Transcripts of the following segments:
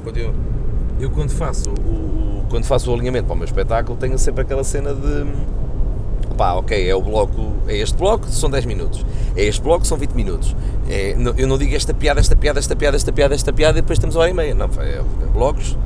Continua. Eu quando faço o, o- quando faço o alinhamento para o meu espetáculo tenho sempre aquela cena de pá, ok, é o bloco, é este bloco, são 10 minutos, é este bloco, são 20 minutos. É, não- eu não digo esta piada, esta piada, esta piada, esta piada, esta piada e depois temos hora e meia. Não, é, é blocos,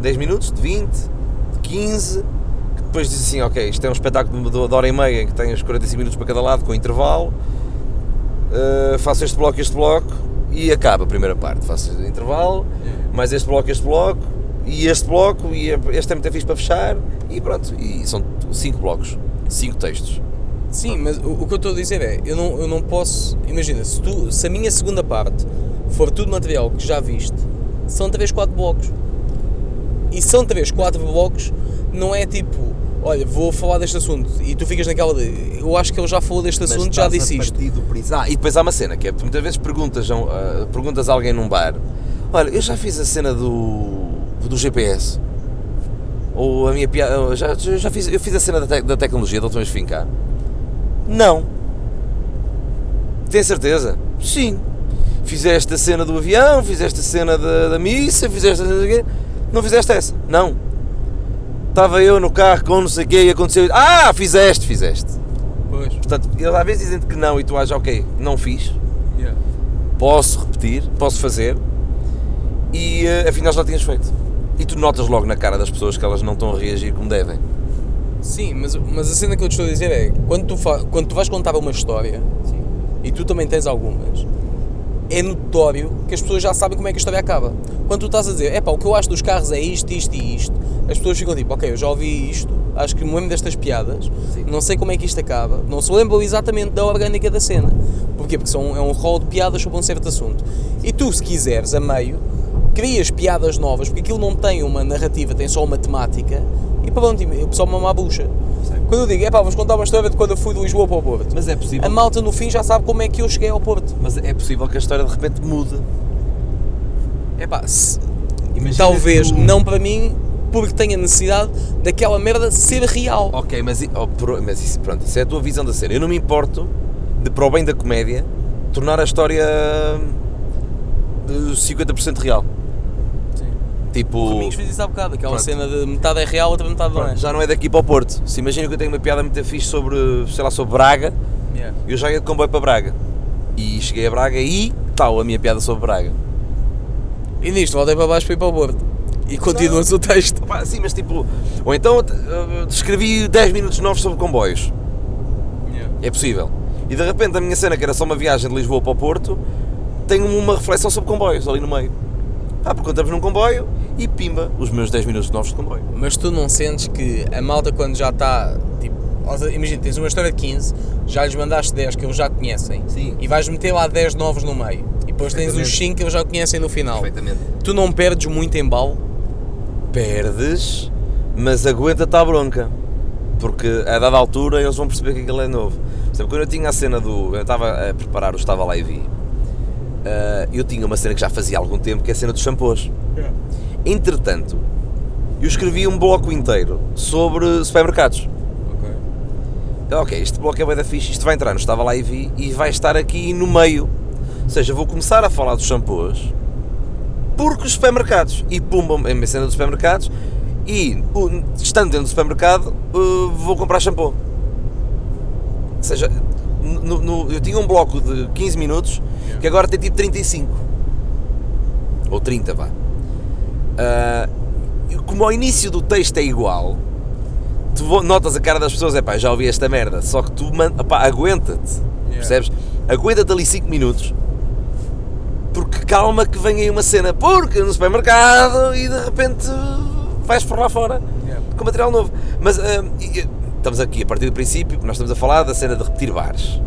10 minutos, de 20, de 15, que depois diz assim, ok, isto é um espetáculo de, de hora e meia que tem os 45 minutos para cada lado, com intervalo. Uh, faço este bloco, este bloco e acaba a primeira parte. Faço intervalo, mais este bloco, este bloco e este bloco e este é muito fixe para fechar e pronto. E são cinco blocos, cinco textos. Sim, mas o, o que eu estou a dizer é, eu não, eu não posso. Imagina, se, tu, se a minha segunda parte for tudo material que já viste, são 3, 4 blocos. E são 3, 4 blocos, não é tipo, olha, vou falar deste assunto e tu ficas naquela de, eu acho que ele já falou deste assunto, já disse isto. Ah, e depois há uma cena que é, muitas vezes perguntas a, a- perguntas a alguém num bar, olha, eu já fiz a cena do, do GPS. Ou a minha piada, já, já fiz, eu fiz a cena da, tec- da tecnologia da última vez que vim cá. Não. Tem certeza? Sim. Fizeste a cena do avião, fizeste a cena da, da missa, fizeste a? Não fizeste essa? Não. Estava eu no carro com não sei o quê e aconteceu. Ah, fizeste, fizeste. Pois, Portanto, eles às vezes dizem que não e tu achas, ok, não fiz, yeah. posso repetir, posso fazer e eh, afinal já tinhas feito. E tu notas logo na cara das pessoas que elas não estão a reagir como devem. Sim, mas, mas a cena que eu te estou a dizer é, quando tu, quando tu vais contar uma história, e tu também tens algumas, é notório que as pessoas já sabem como é que a história acaba. Quando tu estás a dizer, é pá, o que eu acho dos carros é isto, isto e isto, as pessoas ficam tipo, ok, eu já ouvi isto, acho que me lembro destas piadas, Sim. não sei como é que isto acaba, não se lembram exatamente da orgânica da cena. Porquê? Porque são, é um rol de piadas sobre um certo assunto. E tu, se quiseres, a meio, crias piadas novas, porque aquilo não tem uma narrativa, tem só uma temática, e pronto, o pessoal mama a bucha. Quando eu digo, é pá, vamos contar uma história de quando eu fui de Lisboa para o Porto. Mas é possível. A malta no fim já sabe como é que eu cheguei ao Porto. Mas é possível que a história de repente mude. É pá, se- Imagina talvez tu- não para mim, porque tenho a necessidade daquela merda ser real. Ok, mas, oh, mas isso, pronto, isso é a tua visão da cena. Eu não me importo de, para o bem da comédia, tornar a história de 50% real. Tipo. O Domingos fez isso há bocado, aquela Pronto. cena de metade é real, outra metade não é. Pronto, já não é daqui para o Porto. Se imagina que eu tenho uma piada muito fixe sobre, sei lá, sobre Braga, Yeah. eu já ia de comboio para Braga. E cheguei a Braga e tal, a minha piada sobre Braga. E nisto, voltei para baixo para ir para o Porto. E continua-se o texto. Pá, sim, mas tipo. Ou então eh, descrevi 10 minutos novos sobre comboios. É possível. E de repente a minha cena, que era só uma viagem de Lisboa para o Porto, tem uma reflexão sobre comboios ali no meio. Ah, porque estamos num comboio e pimba, os meus 10 minutos novos de comboio. Mas tu não sentes que a malta quando já está, tipo, imagina, tens uma história de 15, já lhes mandaste 10 que eles já conhecem Sim. e vais meter lá 10 novos no meio e depois tens os Perfeitamente. 5 que eles já conhecem no final. Perfeitamente. Tu não perdes muito embalo? Perdes, mas aguenta-te à bronca. Porque a dada altura eles vão perceber que aquilo é novo. Exemplo, quando eu tinha a cena do. Eu estava a preparar o Estava Lá e Vi. ah, eu tinha uma cena que já fazia algum tempo, que é a cena dos shampoos. Entretanto, eu escrevi um bloco inteiro sobre supermercados. Ok, este bloco é bem da fixe, isto vai entrar no Estava Lá e Vi e vai estar aqui no meio. Ou seja, vou começar a falar dos shampoos porque os supermercados. E pumba, a minha cena dos supermercados e uh, estando dentro do supermercado uh, vou comprar shampoo. Ou seja, no- no- eu tinha um bloco de 15 minutos que agora tem tipo 35. Ou 30, vá. E como ao início do texto é igual, tu notas a cara das pessoas, é pá, já ouvi esta merda, só que tu man- opá, aguenta-te, percebes? Aguenta-te ali 5 minutos, calma que vem aí uma cena, porque no supermercado e de repente vais por lá fora com material novo. Mas e- estamos aqui a partir do princípio, nós estamos a falar da cena de repetir bares.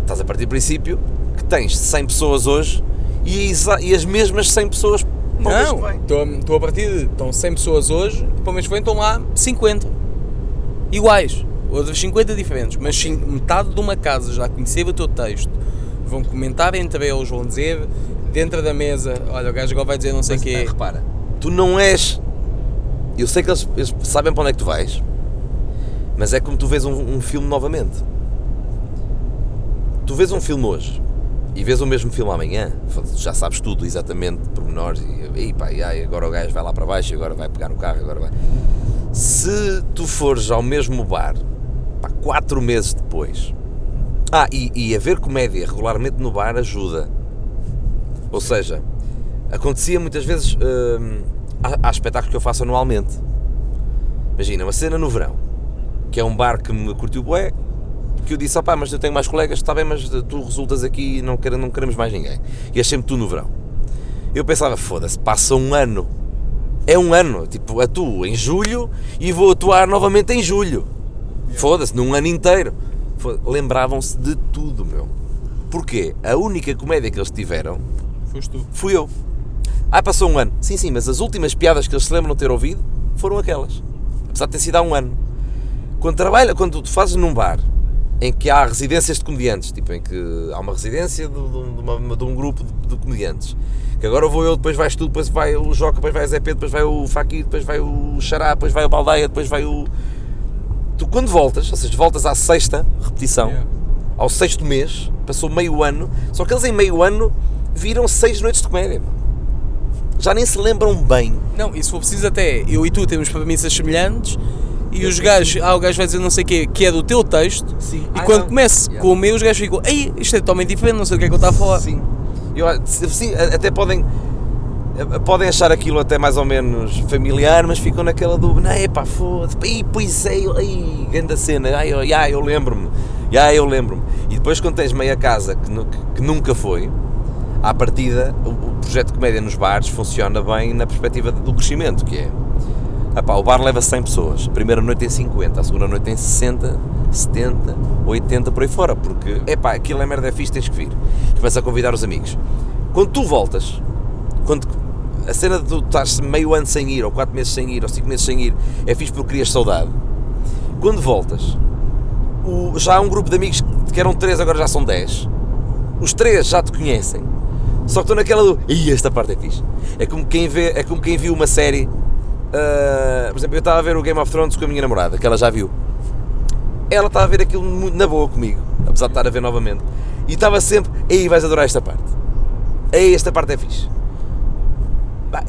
Estás a partir do princípio que tens 100 pessoas hoje e, e as mesmas 100 pessoas para o mês Não, estou a- partir de. Estão 100 pessoas hoje, para o mês que vem estão lá 50. Iguais. Outras 50 diferentes. Mas cin- metade de uma casa já conheceu o teu texto. Vão comentar entre eles, vão dizer dentro da mesa: olha, o gajo agora vai dizer não sei o quê. ah, repara, tu não és. Eu sei que eles, eles sabem para onde é que tu vais, mas é como tu vês um, um filme novamente. Tu vês um filme hoje e vês o mesmo filme amanhã, já sabes tudo exatamente, pormenores, e, e pá, e ai, agora o gajo vai lá para baixo, agora vai pegar no carro, agora vai. Se tu fores ao mesmo bar, pá, quatro meses depois, ah, e, e a ver comédia regularmente no bar ajuda. Ou seja, acontecia muitas vezes, hum, há, há espetáculos que eu faço anualmente. Imagina, uma cena no verão, que é um bar que me curtiu bué, que eu disse, opá, mas eu tenho mais colegas, está bem, mas tu resultas aqui e não, quer, não queremos mais ninguém. E achei-me tu no verão. Eu pensava, foda-se, passa um ano. É um ano, tipo, atuo em julho e vou atuar novamente em julho. Foda-se, num ano inteiro. Lembravam-se de tudo, meu. Porquê? A única comédia que eles tiveram Foste tu. fui eu. Ah, passou um ano. Sim, sim, mas as últimas piadas que eles se lembram de ter ouvido foram aquelas. Apesar de ter sido há um ano. Quando trabalha, quando tu fazes num bar em que há residências de comediantes, tipo em que há uma residência de, de, uma, de um grupo de, de, comediantes, que agora vou eu, depois vais tu, depois vai o Joca, depois vai o Zé Pedro, depois vai o Faqui, depois vai o Xará, depois vai o Baldeia, depois vai o... Tu quando voltas, ou seja, voltas à sexta repetição, yeah. ao sexto mês, passou meio ano, só que eles em meio ano viram seis noites de comédia. Já nem se lembram bem. Não, e se for preciso até, eu e tu temos premissas semelhantes, e os gajos, ah, o gajo vai dizer não sei o quê, que é do teu texto, Sim. e ah, quando começa yeah. com o meu, os gajos ficam, ei, isto é totalmente diferente, não sei o que é que eu estou a falar. Sim. Eu, sim, até podem podem achar aquilo até mais ou menos familiar, mas ficam naquela dúvida, não, é pá, foda-se, pois é, ai, grande cena, ai, ai, ai eu lembro-me, ai, eu lembro-me. E depois quando tens meia casa que, que nunca foi, à partida, o, projeto de comédia nos bares funciona bem na perspectiva do crescimento, que é, epá, o bar leva 100 pessoas, a primeira noite tem 50, a segunda noite tem 60, 70, 80, por aí fora, porque, epá, aquilo é merda é fixe, tens que vir. Começa a convidar os amigos. Quando tu voltas, quando a cena de tu estás meio ano sem ir, ou 4 meses sem ir, ou 5 meses sem ir, é fixe porque crias saudade. Quando voltas, o, já há um grupo de amigos que eram 3, agora já são 10. Os 3 já te conhecem. Só que estou naquela do. Ih, esta parte é fixe. É como quem, vê, é como quem viu uma série. Uh, por exemplo, eu estava a ver o Game of Thrones com a minha namorada, que ela já viu. Ela estava a ver aquilo muito na boa comigo, apesar de estar a ver novamente. E estava sempre. Ei, vais adorar esta parte. Ei, esta parte é fixe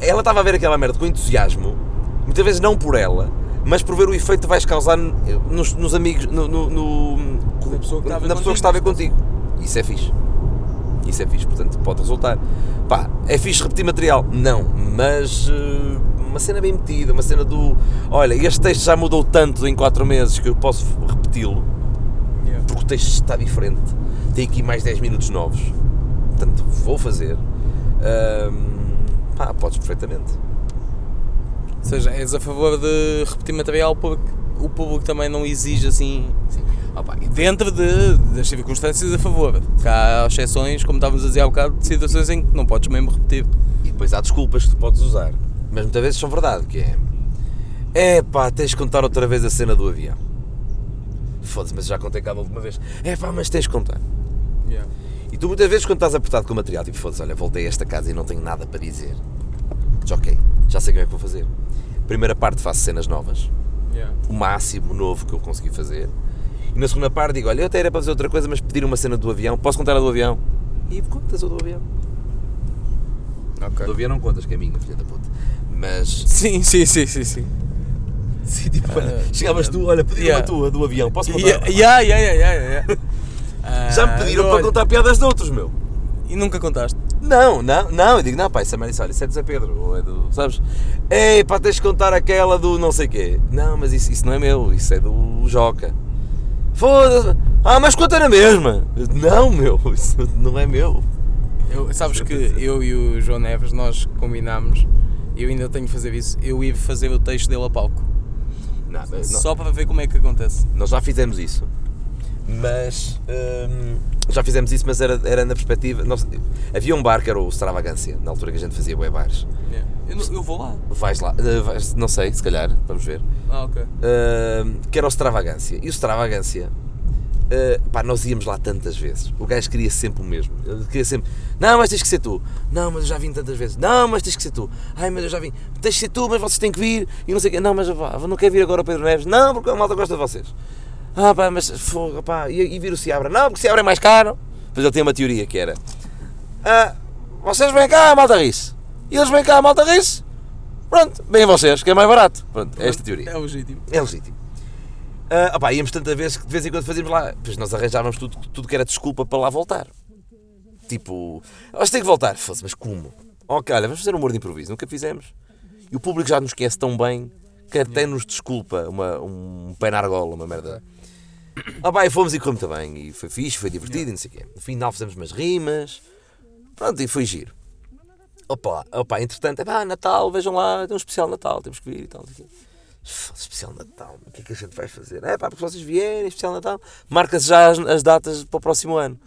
ela estava a ver aquela merda com entusiasmo, muitas vezes não por ela, mas por ver o efeito que vais causar nos, nos amigos, no, no, no, na pessoa que está a ver contigo. Isso é fixe. Isso é fixe, portanto pode resultar. Pá, é fixe repetir material? Não, mas uh, uma cena bem metida, uma cena do. Olha, este texto já mudou tanto em 4 meses que eu posso repeti-lo, yeah. porque o texto está diferente. Tem aqui mais 10 minutos novos. Portanto, vou fazer. Uh, Pá, podes perfeitamente. Ou seja, és a favor de repetir material porque o público também não exige assim. Sim. Opa, dentro de, das circunstâncias a favor. Que há exceções, como estávamos a dizer há bocado, de situações em que não podes mesmo repetir. E depois há desculpas que tu podes usar. Mas muitas vezes são verdade, que é. É pá, tens de contar outra vez a cena do avião. Foda-se, mas já contei cá última vez. É pá, mas tens de contar. Yeah. E tu muitas vezes quando estás apertado com o material, tipo, foda-se, olha, voltei a esta casa e não tenho nada para dizer. Diz, ok, já sei como é que vou fazer. Primeira parte faço cenas novas, yeah. o máximo novo que eu consegui fazer. E na segunda parte digo, olha, eu até era para fazer outra coisa, mas pedir uma cena do avião, posso contar a do avião? E contas a do avião. Okay. Do avião não contas, que é minha, filha da puta. Mas. Sim, sim, sim, sim, sim. Sim, tipo, uh, chegavas tu, olha, pedi yeah. uma tua do avião, posso contar? Yeah, yeah, yeah, yeah, yeah. Já me pediram para contar piadas de outros, meu. E nunca contaste? Não, não, não. Eu digo, não, pá, isso é mais olha, isso é do Zé Pedro, ou é do, sabes? Ei, pá, tens de contar aquela do não sei quê. Não, mas isso, isso não é meu, isso é do Joca. Foda-se. Ah, mas conta na mesma. Não, meu, isso não é meu. Eu, sabes que eu e o João Neves, nós combinámos, eu ainda tenho que fazer isso, eu ia fazer o texto dele a palco. Nada, Só não. para ver como é que acontece. Nós já fizemos isso mas hum, já fizemos isso, mas era, era na perspectiva. Nós, havia um bar que era o Stravagância, na altura que a gente fazia web bars. Yeah. Eu, eu, vou lá. Vais lá, uh, vais, não sei, se calhar, vamos ver. Ah, ok. Uh, que era o Stravagância. E o Stravagância, uh, pá, nós íamos lá tantas vezes. O gajo queria sempre o mesmo. Ele queria sempre, não, mas tens que ser tu. Não, mas eu já vim tantas vezes. Não, mas tens que ser tu. Ai, mas eu já vim. Tens que ser tu, mas vocês têm que vir. E não sei o quê. Não, mas eu não quero vir agora o Pedro Neves. Não, porque a malta gosta de vocês. Ah pá, mas fogo, pá, e, e vir o Seabra? Não, porque o Seabra é mais caro. Depois ele tinha uma teoria que era: ah, vocês vêm cá, a malta ri-se. E eles vêm cá, a malta ri-se. Pronto, vêm vocês, que é mais barato. Pronto, é esta teoria. É legítimo. É legítimo. Ah, opá, íamos tanta vez que de vez em quando fazíamos lá. Depois nós arranjávamos tudo, tudo que era desculpa para lá voltar. Tipo, nós temos que voltar. Fosse, mas como? Ok, olha, vamos fazer um humor de improviso. Nunca fizemos. E o público já nos conhece tão bem que até nos desculpa uma, um pé na argola, uma merda. Ah, pá, e fomos e correu bem. E foi fixe, foi divertido e não sei o quê. No final fizemos umas rimas. Pronto, e foi giro. Opa, opa, entretanto, é pá, Natal, vejam lá, tem um especial Natal, temos que vir e tal. Especial Natal, o que é que a gente vai fazer? É pá, porque vocês vierem, especial Natal, marca-se já as, as datas para o próximo ano.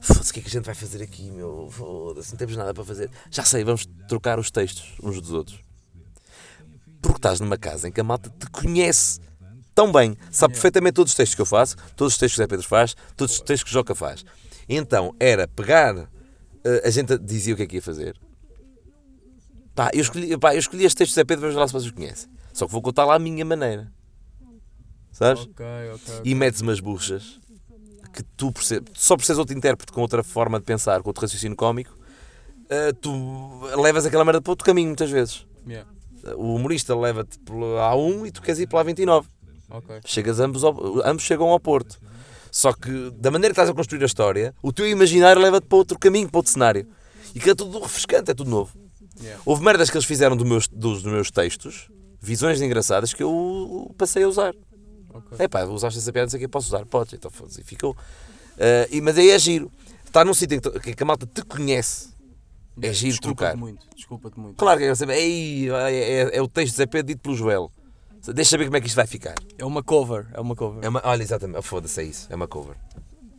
Foda-se, o que é que a gente vai fazer aqui, meu? Foda-se, não temos nada para fazer. Já sei, vamos trocar os textos uns dos outros. Porque estás numa casa em que a malta te conhece tão bem, sabe perfeitamente todos os textos que eu faço, todos os textos que o Zé Pedro faz, todos os textos que o Joca faz. Então era pegar, eh, a gente dizia o que é que ia fazer. Pá, eu escolhi, pá, eu escolhi este texto do Zé Pedro, vamos lá se vocês conhecem. Só que vou contar lá à minha maneira. Sabes? Ok, ok. E metes umas buchas que tu perce- só seres outro intérprete com outra forma de pensar, com outro raciocínio cómico, eh, tu levas aquela merda para outro caminho muitas vezes. Yeah. O humorista leva-te pela A1 e tu queres ir pela A29. Ok. Chegas ambos, ao- ambos chegam ao Porto. Só que da maneira que estás a construir a história, o teu imaginário leva-te para outro caminho, para outro cenário. E que é tudo refrescante, é tudo novo. Yeah. Houve merdas que eles fizeram do meus, dos meus textos, visões engraçadas que eu passei a usar. Ok. É pá, usaste essa piada, não sei o que posso usar. Podes, então. E ficou. Ah, e, mas aí é giro. Está num sítio em que, que a malta te conhece. É giro Desculpa-te trocar. muito, desculpa-te muito. Claro que é. Ei, é, é, é o texto de Zé Pedro dito pelo Joel. Deixa saber como é que isto vai ficar. É uma cover, é uma cover. É uma, olha, exatamente. Ah, Foda-se, é isso. É uma cover.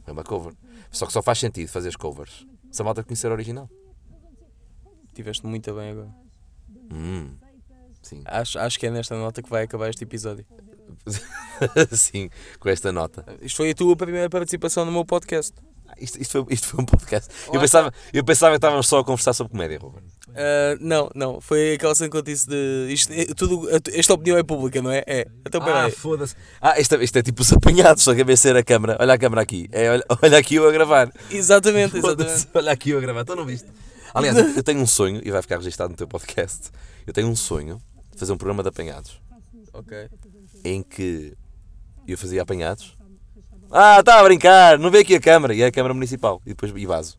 É uma cover. Só que só faz sentido fazer covers. Se a malta conhecer a original. Tiveste muito bem agora. Hum. Sim. Acho, acho que é nesta nota que vai acabar este episódio. Sim, com esta nota. Isto foi a tua primeira participação no meu podcast. Isto, isto, foi, isto foi um podcast. Eu pensava, eu pensava que estávamos só a conversar sobre comédia, Ruben. Ah, não, não, foi aquela cena que eu disse de. Isto, é- tudo, esta opinião é pública, não é? É. Então Ah, peraí. foda-se. Ah, isto, é- isto é tipo os apanhados, só que a ser a câmara. Olha a câmara aqui. É, olha, olha aqui eu a gravar. exatamente, exatamente. Olha aqui eu a gravar. Então não viste? Aliás, eu tenho um sonho, e vai ficar registado no teu podcast. Eu tenho um sonho de fazer um programa de apanhados. Ok. Em que eu fazia apanhados. Ah, está a brincar, não vê aqui a câmara. E é a câmara municipal. E depois e vaso.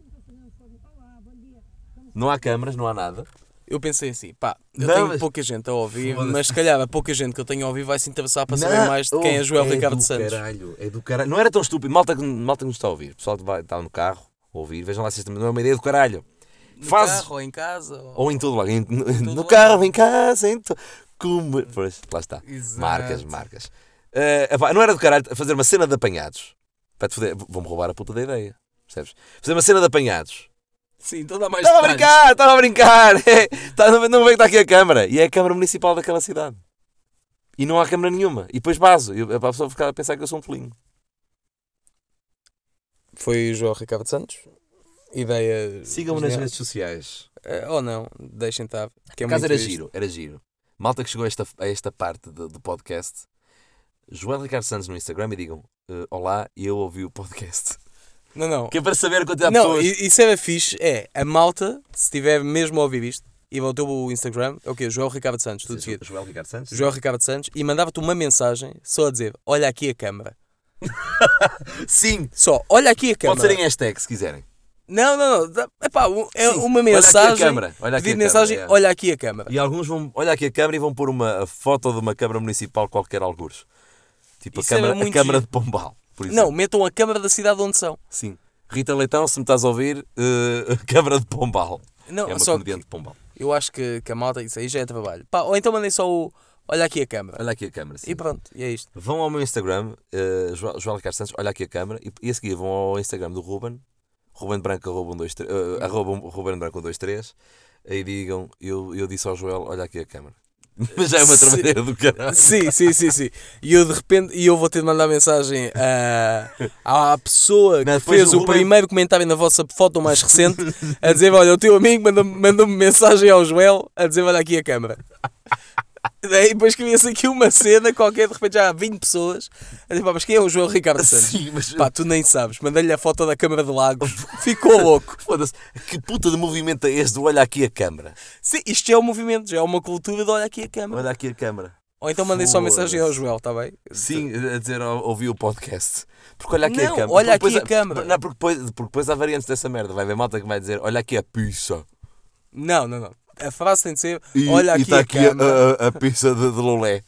Não há câmaras, não há nada. Eu pensei assim, pá, eu Não, tenho mas- pouca gente a ouvir, mas se calhar a pouca gente que eu tenho a ouvir vai se interessar para saber mais de quem é Joel é Ricardo do Santos. Caralho, é do caralho. Não era tão estúpido. Malta, que- malta que nos está a ouvir. O pessoal que vai estar no carro a ouvir. Vejam lá se isto não é uma ideia do caralho. No Faz. carro, ou em casa. Ou... Ou em todo lado. Em- no, no carro, em casa, em. Como... Pois, lá está. Exato. Marcas, marcas. Epá, não era do caralho fazer uma cena de apanhados. Para te foder. Vão-me roubar a puta da ideia. Percebes? Fazer uma cena de apanhados. Sim, então dá mais Estava a brincar, estava a brincar. É, tá, não não vê que está aqui a câmara. E é a câmara municipal daquela cidade. E não há câmara nenhuma. E depois baso. E a pessoa ficar a pensar que eu sou um tolinho. Foi o Joel Ricardo Santos. Ideia. Sigam-me nas redes sociais. Eh, ou não, deixem estar. Que é Por acaso muito era isto. giro, era giro. Malta que chegou a esta, a esta parte do, do podcast, Joel Ricardo Santos no Instagram e digam eh, Olá, eu ouvi o podcast. Não, não. Que é para saber a quantidade de Não, pessoas. i- isso era fixe. É, a malta, se estiver mesmo a ouvir isto, e ao teu Instagram, é o quê? Joel Ricardo Santos, tudo seguido. Joel Ricardo Santos? Joel Ricardo Santos, e mandava-te uma mensagem só a dizer: Olha aqui a câmara. Sim! Só, olha aqui a câmara. Pode ser em hashtag se quiserem. Não, não, não. Epá, é Sim, uma olha aqui a mensagem. câmara, olha aqui a mensagem, câmara, é. olha aqui a câmara. E alguns vão, olha aqui a câmara e vão pôr uma foto de uma câmara municipal qualquer algures. Tipo Isso a câmara, a câmara de Pombal, por exemplo. Não, metam a câmara da cidade onde são. Sim. Rita Leitão, se me estás a ouvir, eh, câmara de Pombal. Não, é uma só comediante de Pombal. eu acho que, que a malta, isso aí já é trabalho. Pá, ou então mandem só o. Olha aqui a câmara. Olha aqui a câmara. sim. E pronto, e é isto. Vão ao meu Instagram, uh, Joel Ricardo Santos, olha aqui a câmara, e, e a seguir vão ao Instagram do Ruben, Ruben Branco, arroba, um, dois, três, uh, arroba um- Ruben Branco 123, aí digam, eu, eu disse ao Joel, olha aqui a câmara. Mas já é uma Sim. trabalheira do caralho. Sim, sim, sim, sim. E eu de repente, e eu vou ter de mandar mensagem à, à pessoa que Não, fez o primeiro comentário na vossa foto mais recente a dizer: Olha, o teu amigo mandou-me mandou mensagem ao Joel a dizer: Olha aqui a câmara. Daí depois cria-se aqui uma cena qualquer, de repente já há 20 pessoas. A dizer, pá, mas quem é o João Ricardo Santos? Sim, mas Pá, tu nem sabes. Mandei-lhe a foto da Câmara de Lagos. Ficou louco. foda-se, que puta de movimento é este? Olha aqui a câmara. Sim, isto é um movimento, já é uma cultura de olha aqui a câmara. Olha aqui a câmara. Ou então mandei só mensagem ao Joel, está bem? Sim, a dizer, ouvi o podcast. Porque olha aqui Não, a câmara. olha Porque aqui a câmara. Não, porque depois, porque depois há variantes dessa merda. Vai haver malta que vai dizer, olha aqui a pizza. Não, não, não. A frase tem de ser E, olha e aqui está a aqui a, a, a pizza de, de Lolé.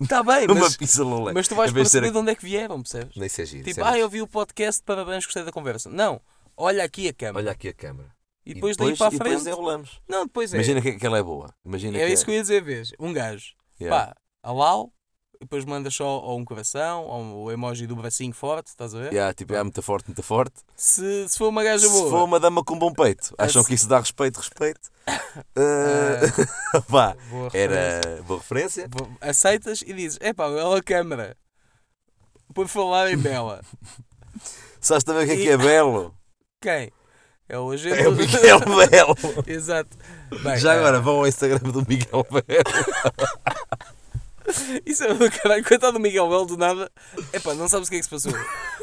Está bem, Uma mas, pizza Lolé. mas tu vais ser perceber de onde é que vieram, percebes? Nem sei. Tipo, ah, eu vi o podcast, parabéns, gostei da conversa. Não, olha aqui a câmara. Olha aqui a câmara. e depois daí para a e depois frente. enrolamos. Não, depois é. Imagina que, que ela é boa. Imagina é que isso que eu ia dizer, vês? Um gajo. Yeah. Pá, alau, e depois mandas só ou um coração, ou o emoji do bracinho forte, estás a ver? Yeah, tipo, é muito forte, muito forte. Se, se for uma gaja Se boa. for uma dama com bom peito, acham Esse- que isso dá respeito, respeito? Uh, pá, boa referência. era boa referência. Aceitas e dizes, é pá, ela a câmara. Por falar em Bela. Sabes também o que é que é belo? Quem? É o agente. É o Miguel Belo. Exato. Bem, Já eh, agora vão ao Instagram do Miguel Belo. Isso é do caralho, coitado do Miguel Belo do nada. Epá, não sabes o que é que se passou.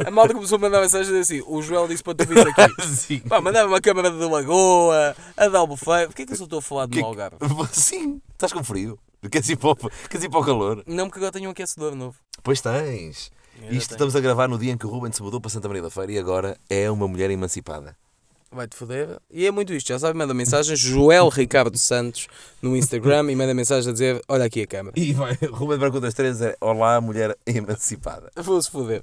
A malta começou a mandar mensagem assim: o Joel disse para tu vir aqui. Sim. Pá, mandava uma câmara de Lagoa, a de Albufeira. Porquê que eu só estou a falar de Que- Algarve? Sim, estás com frio. Queres ir, para o, queres ir para o calor? Não, porque agora tenho um aquecedor novo. Pois tens. Isto tenho. estamos a gravar no dia em que o Ruben se mudou para Santa Maria da Feira e agora é uma mulher emancipada. Vai-te foder. E é muito isto, já sabe, manda mensagem Joel Ricardo Santos no Instagram e manda mensagem a dizer: Olha aqui a câmara. E vai, Ruben Branco das Três é Olá, mulher emancipada. Vou-se foder.